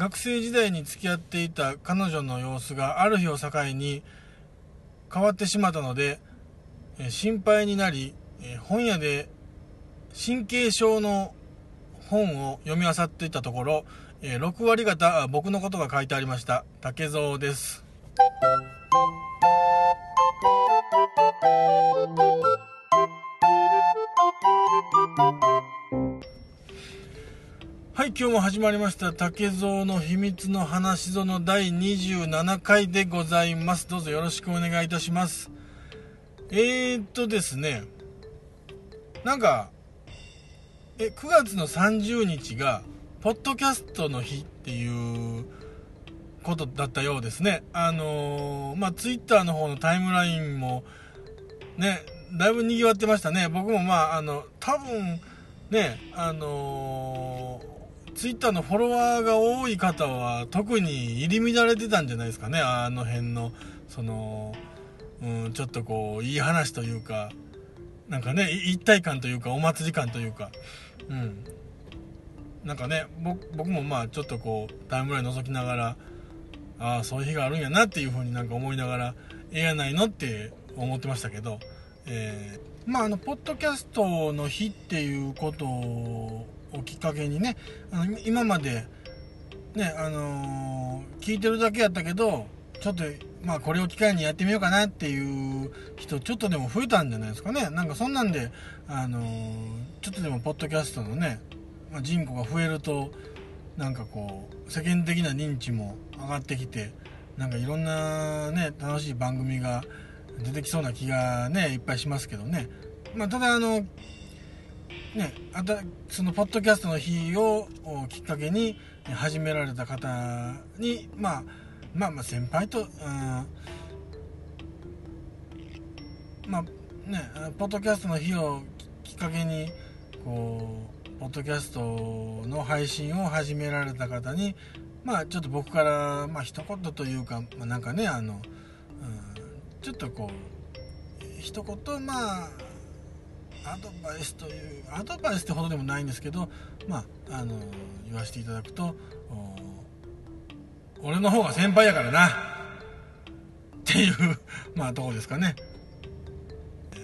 学生時代に付き合っていた彼女の様子がある日を境に変わってしまったので、心配になり、本屋で神経症の本を読み漁っていたところ、6割方僕のことが書いてありました。竹蔵です。はい今日も始まりました。竹蔵の秘密の話ぞの第27回でございます。どうぞよろしくお願いいたします。えー、っとですね。なんかえ9月の30日がポッドキャストの日っていうことだったようですね。あのーまあツイッターの方のタイムラインもねだいぶ賑わってましたね。僕もまああの多分ねあのツイッターのフォロワーが多い方は特に入り乱れてたんじゃないですかね。あの辺のその、うん、ちょっとこういい話というかなんかね一体感というかお祭り感というか。うん。なんかね僕もまあちょっとこうタイムライン覗きながらああそういう日があるんやなっていう風になんか思いながらええやないのって思ってましたけど、えーまああのポッドキャストの日っていうことをきっかけにねあの今までねあのー聞いてるだけやったけどちょっとまあこれを機会にやってみようかなっていう人ちょっとでも増えたんじゃないですかね。なんかそんなんであのーちょっとでもポッドキャストのね、まあ人口が増えるとなんかこう世間的な認知も上がってきてなんかいろんなね楽しい番組が出てきそうな気がねいっぱいしますけどね。まあただあのねあたそのポッドキャストの日をきっかけに始められた方にまあまあまあ先輩と、うん、まあねポッドキャストの日をきっかけにこうポッドキャストの配信を始められた方にまあちょっと僕からまあ一言というか、まあ、なんかねあの、うん、ちょっとこう一言まあアドバイスというアドバイスってほどでもないんですけどまああの言わせていただくと俺の方が先輩やからなっていう まあとこですかね、え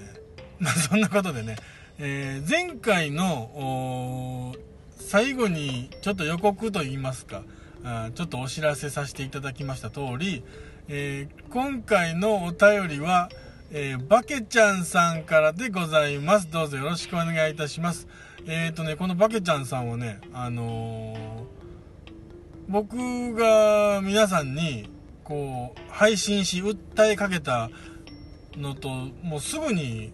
ーまあそんなことでね、えー前回の最後にちょっと予告と言いますかあちょっとお知らせさせていただきました通り、えー今回のお便りは、えーバケちゃんさんからでございます。どうぞよろしくお願いいたします。えっ、とね、このバケちゃんさんはね、あのー僕が皆さんに、こう、配信し、訴えかけたのと、もうすぐに、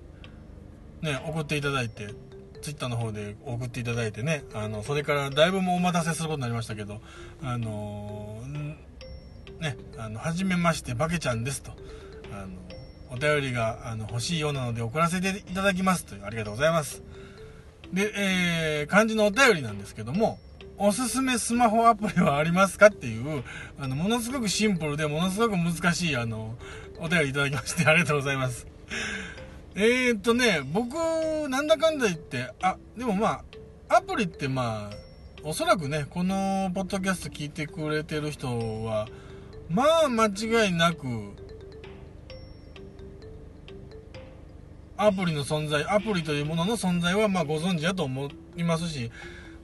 ね、送っていただいて、ツイッターの方で送っていただいてね、あの、それからだいぶもうお待たせすることになりましたけど、あのーね、あの、はじめまして、バケちゃんですと。あの、お便りがあの欲しいようなので送らせていただきますという、ありがとうございます。で、えー、漢字のお便りなんですけども、おすすめスマホアプリはありますかっていう、あの、ものすごくシンプルで、ものすごく難しい、あの、お便りいただきまして、ありがとうございます。えーっとね、僕、なんだかんだ言って、あ、でもまあ、アプリってまあ、おそらくね、このポッドキャスト聞いてくれてる人は、まあ、間違いなく、アプリの存在、アプリというものの存在はまあご存知だと思いますし、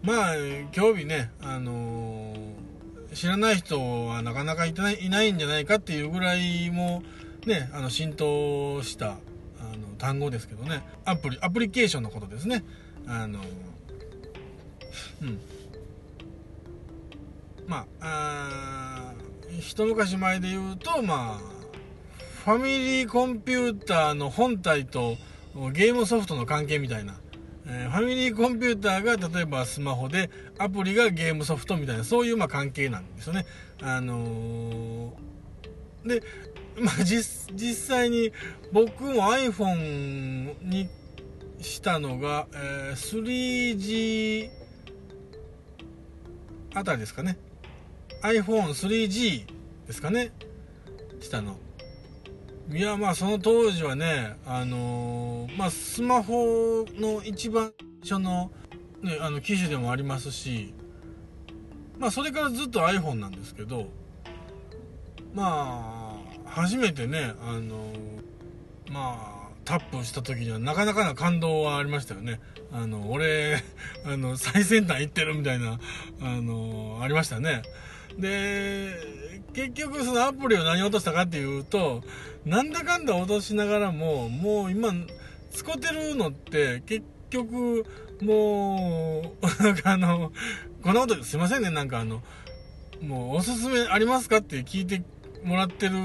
まあ、興味ね、あのー知らない人はなかなかいないいないんじゃないかっていうぐらいも、ね、あの浸透したあの単語ですけどね、アプリ、アプリケーションのことですね。あのうん。まあ、あ一昔前で言うと、まあ、ファミリーコンピューターの本体とゲームソフトの関係みたいな。えーファミリーコンピューターが例えばスマホで、アプリがゲームソフトみたいな、そういうまあ関係なんですよね。あのーで、まあ実、実際に僕も iPhone にしたのが、えー 3G あたりですかね。iPhone3G ですかね。したの。いや、まあその当時はね、あのーまあスマホの一番初の、ね、あの機種でもありますし、まあそれからずっと iPhone なんですけどまあ初めてねあのまあタップした時にはなかなかな感動はありましたよね。あの俺あの最先端行ってるみたいなあのありましたね。で結局そのアプリを何落としたかっていうとなんだかんだ落としながらももう今使ってるのって結局もうなんかあのこんなことすいませんね。なんかあのもうおすすめありますかって聞いてもらってる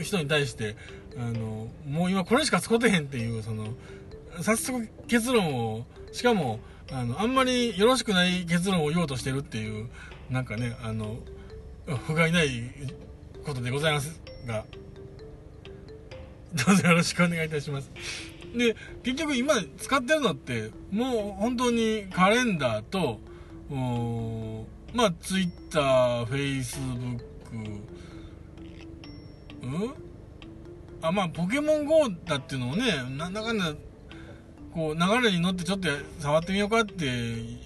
人に対してあのもう今これしか使ってへんっていうその早速結論をしかもあのあんまりよろしくない結論を言おうとしてるっていうなんかねあの不甲斐ないことでございますがどうぞよろしくお願いいたします。で結局今使ってるのってもう本当にカレンダーとまあ TwitterFacebook うん？あまあポケモン GO だっていうのをねなんだかんだこう流れに乗ってちょっと触ってみようかってね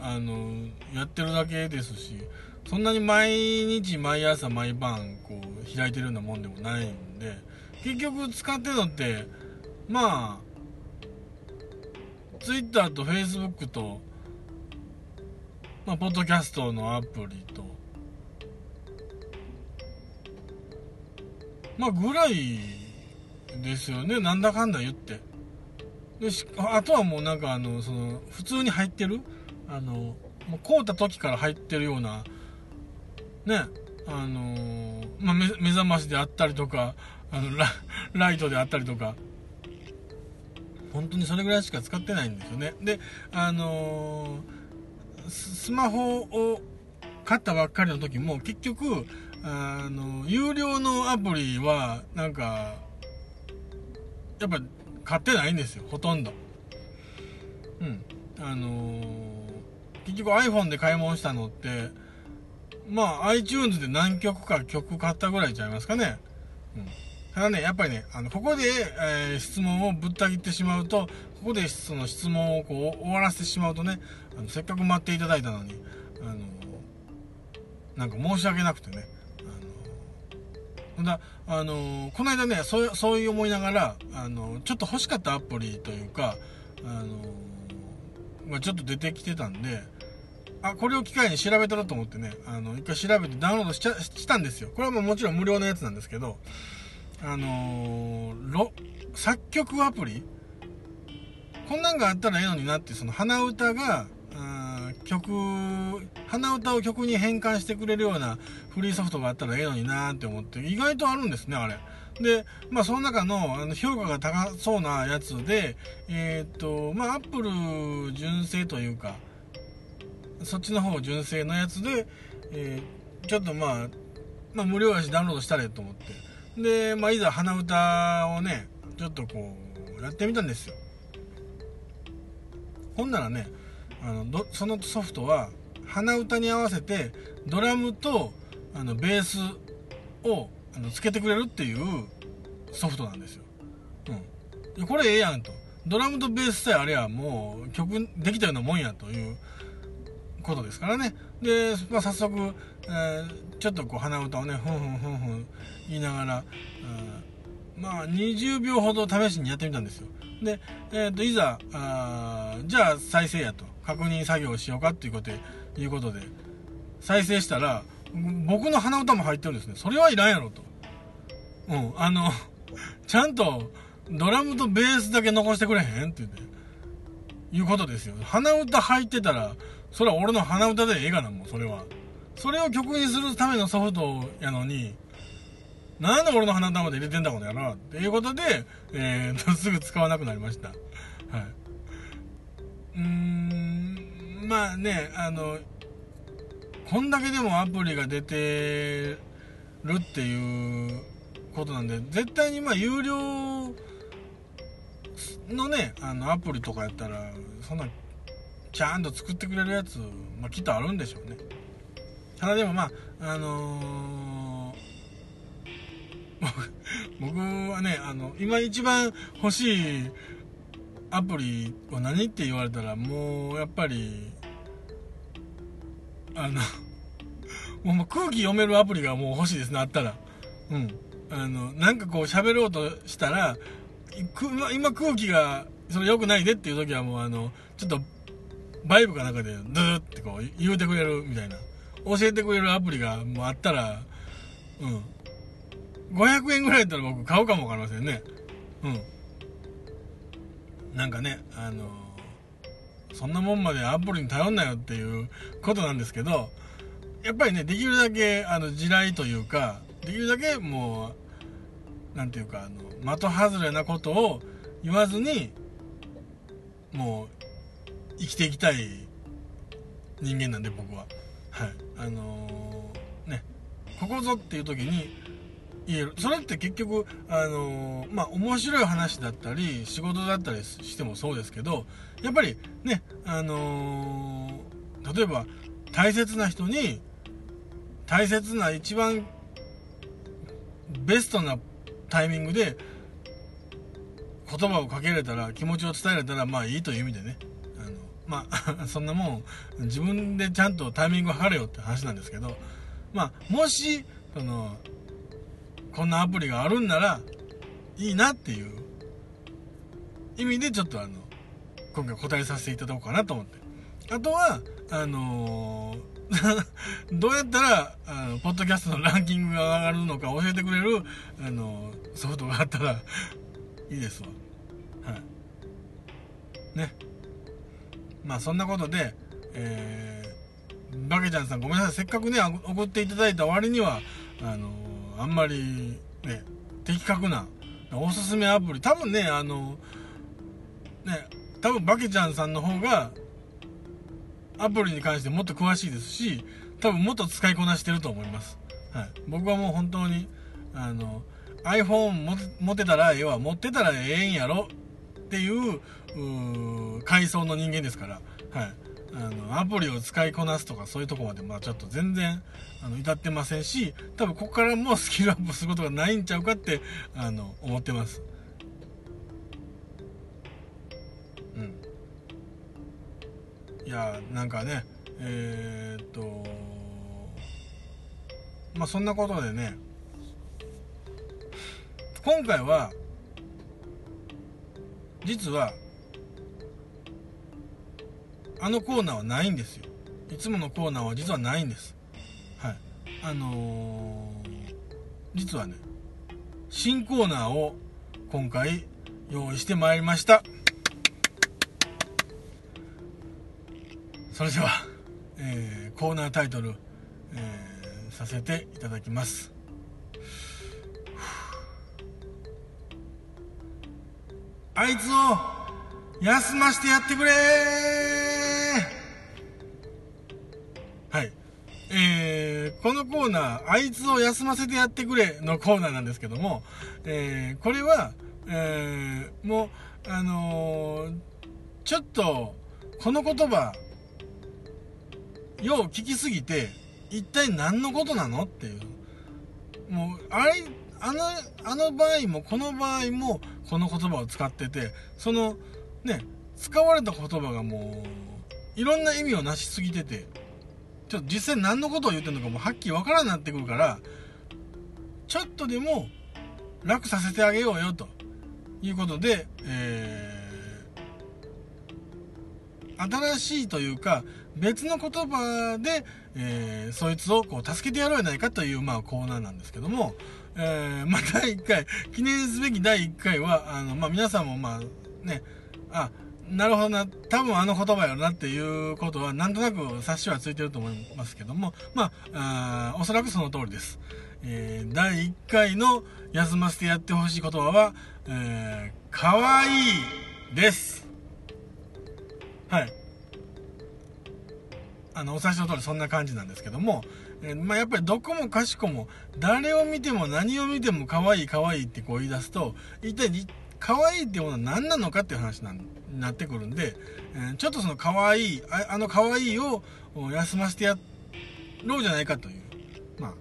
あのやってるだけですし。そんなに毎日毎朝毎晩こう開いてるようなもんでもないんで結局使ってるのってまあ Twitter と Facebook とまあポッドキャストのアプリとまあぐらいですよね。なんだかんだ言って。であとはもうなんかあのその普通に入ってるあのもう買うた時から入ってるようなねあのー、まあ、目覚ましであったりとかあのライトであったりとか。本当にそれぐらいしか使ってないんですよね。であのー、スマホを買ったばっかりの時も結局あの有料のアプリはなんかやっぱ買ってないんですよほとんど。うん。あのー、結局 iPhone で買い物したのってまあ iTunes で何曲か曲買ったぐらいちゃいますかね。うん。ただね、やっぱりね、あの、ここで、えー、質問をぶった切ってしまうと、ここでその質問をこう終わらせてしまうとね、あのせっかく待っていただいたのに、あの、なんか申し訳なくてね、あの、だ、あの、この間ね、そう、そういう思いながら、あの、ちょっと欲しかったアプリというか、あの、まあ、ちょっと出てきてたんで、あ、これを機会に調べたらと思ってね、あの、一回調べてダウンロードしちゃしたんですよ。これはもうもちろん無料のやつなんですけど、あのー、作曲アプリ？こんなんがあったらええのになって、その鼻歌が、曲、鼻歌を曲に変換してくれるようなフリーソフトがあったらええのになって思って、意外とあるんですね、あれ。で、まあその中のあの評価が高そうなやつで、えー、っと、まあアップル純正というか、そっちの方純正のやつで、えー、ちょっとまあ、まあ無料やしダウンロードしたれと思って。で、まあ、いざ鼻歌をね、ちょっとこう、やってみたんですよ。ほんならね、あのどそのソフトは、鼻歌に合わせて、ドラムと、あの、ベースを、あの、つけてくれるっていうソフトなんですよ。うん。これええやんと。ドラムとベースさえあれや、もう、曲できたようなもんやということですからね。で、まあ、早速、えー、ちょっとこう鼻歌をね、ふんふんふんふん言いながら、うん、まあ、20秒ほど試しにやってみたんですよ。で、え、ー、と、いざ、あじゃあ再生やと、確認作業しようかっていうことで、いうことで、再生したら、僕の鼻歌も入ってるんですね。それはいらんやろと。うん、あの、ちゃんと、ドラムとベースだけ残してくれへんって言って、いうことですよ。鼻歌入ってたら、それは俺の鼻歌でええがな、もう、それは。それを曲にするためのソフトやのに、なんで俺の鼻歌まで入れてんだこの野郎っていうことで、えー、すぐ使わなくなりました。はい。うーん、まあね、あの、こんだけでもアプリが出てるっていうことなんで、絶対にまあ有料のね、あのアプリとかやったら、そんなちゃんと作ってくれるやつ、まあ、きっとあるんでしょうね。ただでもまああのー、僕はねあの今一番欲しいアプリは何って言われたらもうやっぱりあの もう空気読めるアプリがもう欲しいですねあったら。うん。あのなんかこう喋ろうとしたら今空気がそれ良くないでっていう時はもうあのちょっとバイブかなんかでドゥーってこう言うてくれるみたいな。教えてくれるアプリがもうあったらうん。500円ぐらいだったら僕買うかもわかりませんね。うん。なんかねあのそんなもんまでアプリに頼んなよっていうことなんですけどやっぱりねできるだけあの地雷というかできるだけもう何ていうかあの的外れなことを言わずにもう生きていきたい人間なんで僕は。はい。あのー、ね。ここぞっていう時に言える。それって結局あのー、まあ面白い話だったり仕事だったりしてもそうですけどやっぱりねあのー、例えば大切な人に大切な一番ベストなタイミングで言葉をかけられたら気持ちを伝えられたらまあいいという意味でね。まあ、そんなもん、自分でちゃんとタイミングを測れよって話なんですけど、まあ、もし、その、こんなアプリがあるんなら、いいなっていう意味でちょっとあの、今回答えさせていただこうかなと思って。あとは、あのー、どうやったら、あの、ポッドキャストのランキングが上がるのか教えてくれる、あの、ソフトがあったら、いいですわ。はい。ね。まあそんなことで、えー、バケちゃんさんごめんなさい。せっかくね、送っていただいた割には、あのー、あんまり、ね、的確な、おすすめアプリ、多分ね、あのー、ね、多分バケちゃんさんの方が、アプリに関してもっと詳しいですし、多分もっと使いこなしてると思います。はい。僕はもう本当に、あの、iPhone 持てたらええわ、持ってたらええんやろっていう階層の人間ですから、はい、あのアプリを使いこなすとかそういうとこまでまあちょっと全然あの至ってませんし多分ここからもスキルアップすることがないんちゃうかってあの思ってます。うん。いやなんかねえー、っとまあそんなことでね今回は実はあのコーナーはないんですよ。いつものコーナーは実はないんです。はい。あのー、実はね新コーナーを今回用意してまいりました。それでは、えー、コーナータイトル、えー、させていただきます。あいつを休ましてやってくれはい。えー、このコーナー、あいつを休ませてやってくれのコーナーなんですけども、えー、これは、えー、もう、あのー、ちょっと、この言葉、よう聞きすぎて、一体何のことなの？っていう。もう、あれ、あの、あの場合も、この場合も、この言葉を使ってて、その、ね、使われた言葉がもう、いろんな意味をなしすぎてて、ちょっと実際何のことを言ってるのかもはっきりわからんなってくるから、ちょっとでも楽させてあげようよということで、えー、新しいというか別の言葉で、えー、そいつをこう助けてやろうじゃないかという、まあ、コーナーなんですけども、えー、まあ、第1回、記念すべき第1回は、あの、まあ、皆さんも、まあ、ね、あ、なるほどな、多分あの言葉やろなっていうことは、なんとなく察しはついてると思いますけども、まあ、あおそらくその通りです。えー、第1回の休ませてやってほしい言葉は、えー、かわいいです。はい。あの、お察しの通りそんな感じなんですけども、えー、まあ、やっぱりどこもかしこも、誰を見ても何を見ても可愛い可愛いってこう言い出すと、一体可愛いってものは何なのかっていう話になってくるんで、えー、ちょっとその可愛い、ああの可愛いを休ませてやろうじゃないかという、まあ、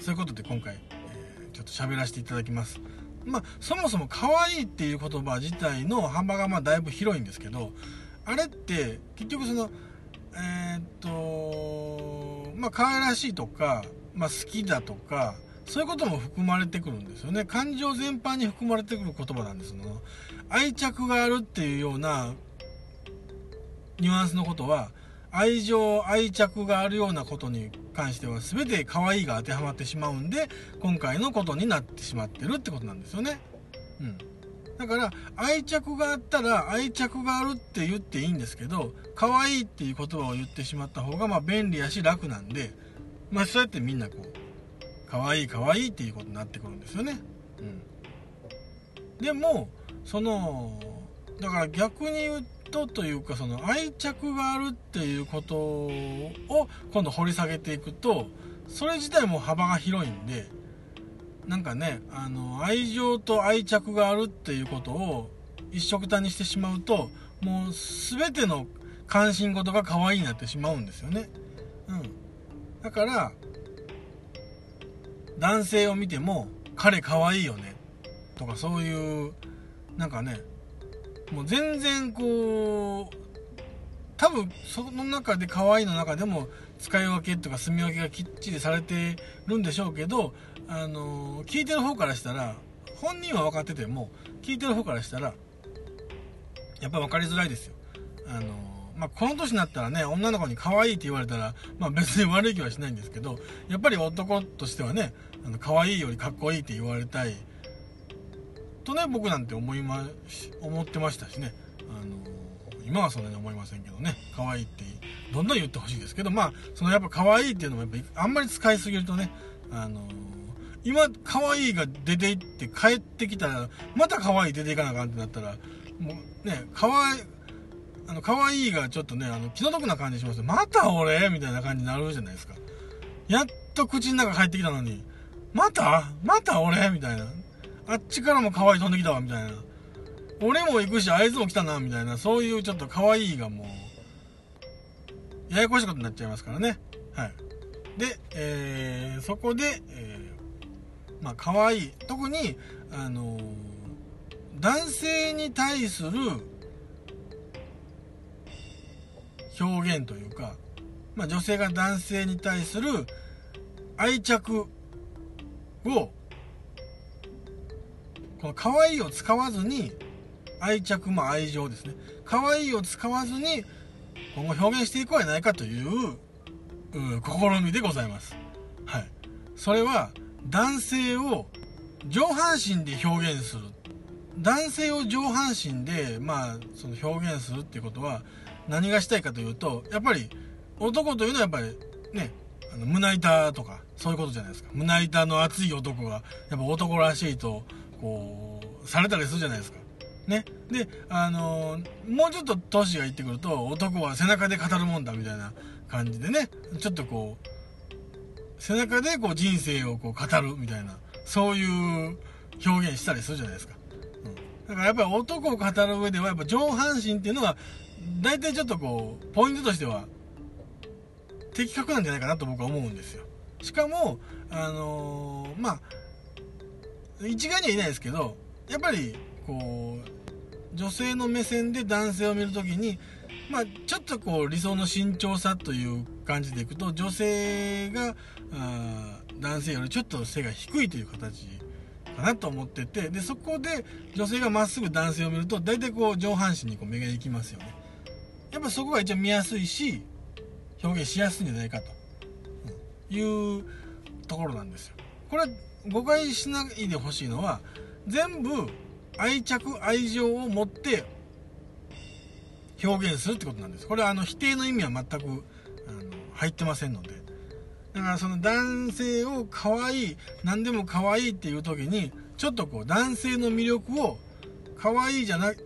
そういうことで今回、えー、ちょっと喋らせていただきます。まあ、そもそも可愛いっていう言葉自体の幅がまあだいぶ広いんですけど、あれって結局その、えー、っとまあ可愛らしいとか、まあ、好きだとかそういうことも含まれてくるんですよね。感情全般に含まれてくる言葉なんですの愛着があるっていうようなニュアンスのことは愛情愛着があるようなことに関しては全て可愛いが当てはまってしまうんで今回のことになってしまってるってことなんですよね。うん。だから愛着があったら愛着があるって言っていいんですけど可愛いっていう言葉を言ってしまった方がま便利やし楽なんでまあそうやってみんなこう可愛い可愛いっていうことになってくるんですよね。うん。でもそのだから逆に言うとというかその愛着があるっていうことを今度掘り下げていくとそれ自体も幅が広いんでなんかねあの愛情と愛着があるっていうことを一緒くたにしてしまうともう全ての関心事が可愛いになってしまうんですよね。うん。だから男性を見ても彼可愛いよね。とかそういうなんかねもう全然こう多分その中で可愛いの中でも使い分けとか住み分けがきっちりされてるんでしょうけどあの聞いてる方からしたら本人は分かってても聞いてる方からしたらやっぱ分かりづらいですよ。あのまあ、この年になったらね女の子に可愛いって言われたら、まあ、別に悪い気はしないんですけどやっぱり男としてはねあの可愛いよりかっこいいって言われたいとね僕なんて思いま思ってましたしね。あの今はそんなに思いませんけどね。可愛いってどんどん言ってほしいですけどまあそのやっぱ可愛いっていうのもやっぱあんまり使いすぎるとねあの今可愛いが出て行って帰ってきたらまた可愛い出ていかなあかんってなったらもうね可愛いあの可愛いがちょっとねあの気の毒な感じしますまた俺？みたいな感じになるじゃないですか。やっと口の中帰ってきたのにまた？また俺？みたいな。あっちからも可愛い飛んできたわ、みたいな。俺も行くし、あいつも来たな、みたいな、そういうちょっと可愛いがもう、ややこしいことになっちゃいますからね。はい。で、えー、そこで、えー、まあ、可愛い。特に、あのー、男性に対する表現というか、まあ、女性が男性に対する愛着をこの可愛いを使わずに愛着も愛情ですね。可愛いを使わずに今後表現していこうやないかという試みでございます。はい。それは男性を上半身で表現する。男性を上半身でまあその表現するっていうことは何がしたいかというとやっぱり男というのはやっぱりねあの胸板とかそういうことじゃないですか。胸板の熱い男がやっぱ男らしいとこうされたりするじゃないですか。ね。であのもうちょっと年がいってくると男は背中で語るもんだみたいな感じでね。ちょっとこう背中でこう人生をこう語るみたいなそういう表現したりするじゃないですか、うん、だからやっぱり男を語る上ではやっぱ上半身っていうのは大体ちょっとこうポイントとしては的確なんじゃないかなと僕は思うんですよ。しかもあのー、まあ一概にはいないですけどやっぱりこう女性の目線で男性を見るときにまあ、ちょっとこう理想の身長差という感じでいくと女性があ男性よりちょっと背が低いという形かなと思っててでそこで女性がまっすぐ男性を見ると大体こう上半身にこう目が行きますよね。やっぱそこが一番見やすいし表現しやすいんじゃないかと。いうところなんですよ。これ誤解しないでほしいのは全部愛着愛情を持って表現するってことなんです。これはあの否定の意味は全くあの入ってませんので。だからその男性を可愛い何でも可愛いっていう時にちょっとこう男性の魅力を可愛いじゃない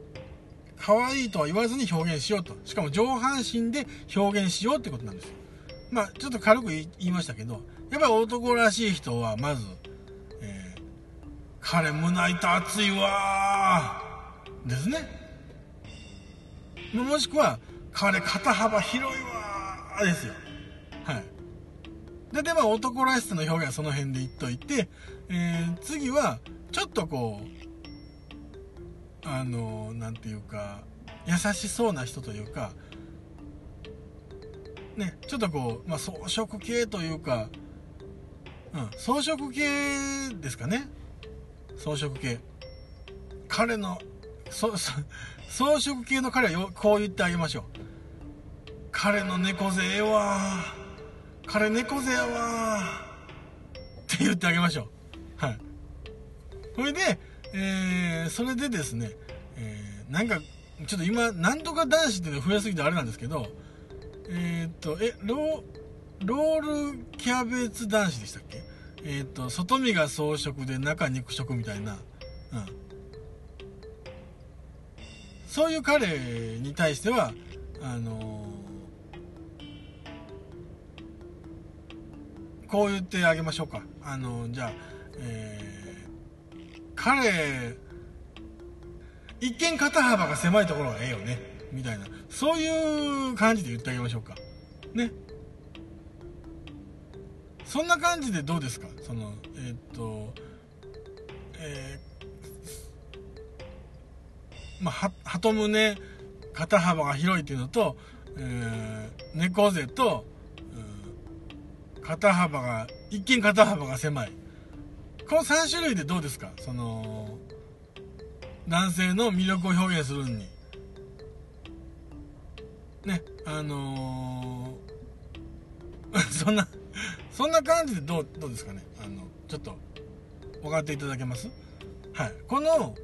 可愛いとは言わずに表現しようと。しかも上半身で表現しようってことなんですよ。まあちょっと軽く言いましたけどやっぱり男らしい人はまず彼胸板熱いわ。ですね。もしくは彼肩幅広いわ。ですよ。はい。ででまあ男らしさの表現はその辺で言っといて、えー、次はちょっとこうあの何て言うか優しそうな人というかね、ちょっとこう、まあ、装飾系というか、うん、装飾系ですかね。装飾系。彼の、そ、そ装飾系の彼はよこう言ってあげましょう。彼の猫背ええわ彼猫背やわって言ってあげましょう。はい。それで、えー、それでですね、えー、なんか、ちょっと今、なんとか男子っていうの増えすぎてあれなんですけど、えー、っと、え、ロ、ロールキャベツ男子でしたっけ？えー、と、外身が装飾で中肉食みたいな、うん。そういう彼に対しては、あのー、こう言ってあげましょうか。あのー、じゃあ、え、彼、一見肩幅が狭いところがええよね。みたいな。そういう感じで言ってあげましょうか。ね。そんな感じでどうですか？その、えー、っと、えーまあ、鳩胸肩幅が広いっていうのと、えー、猫背と、うん、肩幅が一見肩幅が狭い。この3種類でどうですか？その男性の魅力を表現するのに。ねあのー、そんなそんな感じでどうどうですかね？あのちょっと分かっていただけます？はい、この、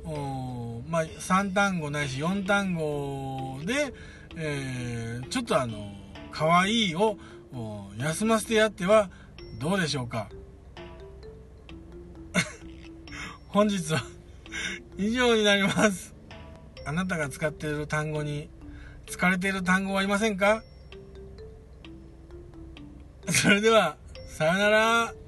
まあ、3単語ないし4単語で、えー、ちょっとあの可愛いを休ませてやってはどうでしょうか？本日は 以上になります。あなたが使っている単語に疲れている単語はいませんか？それではさよなら。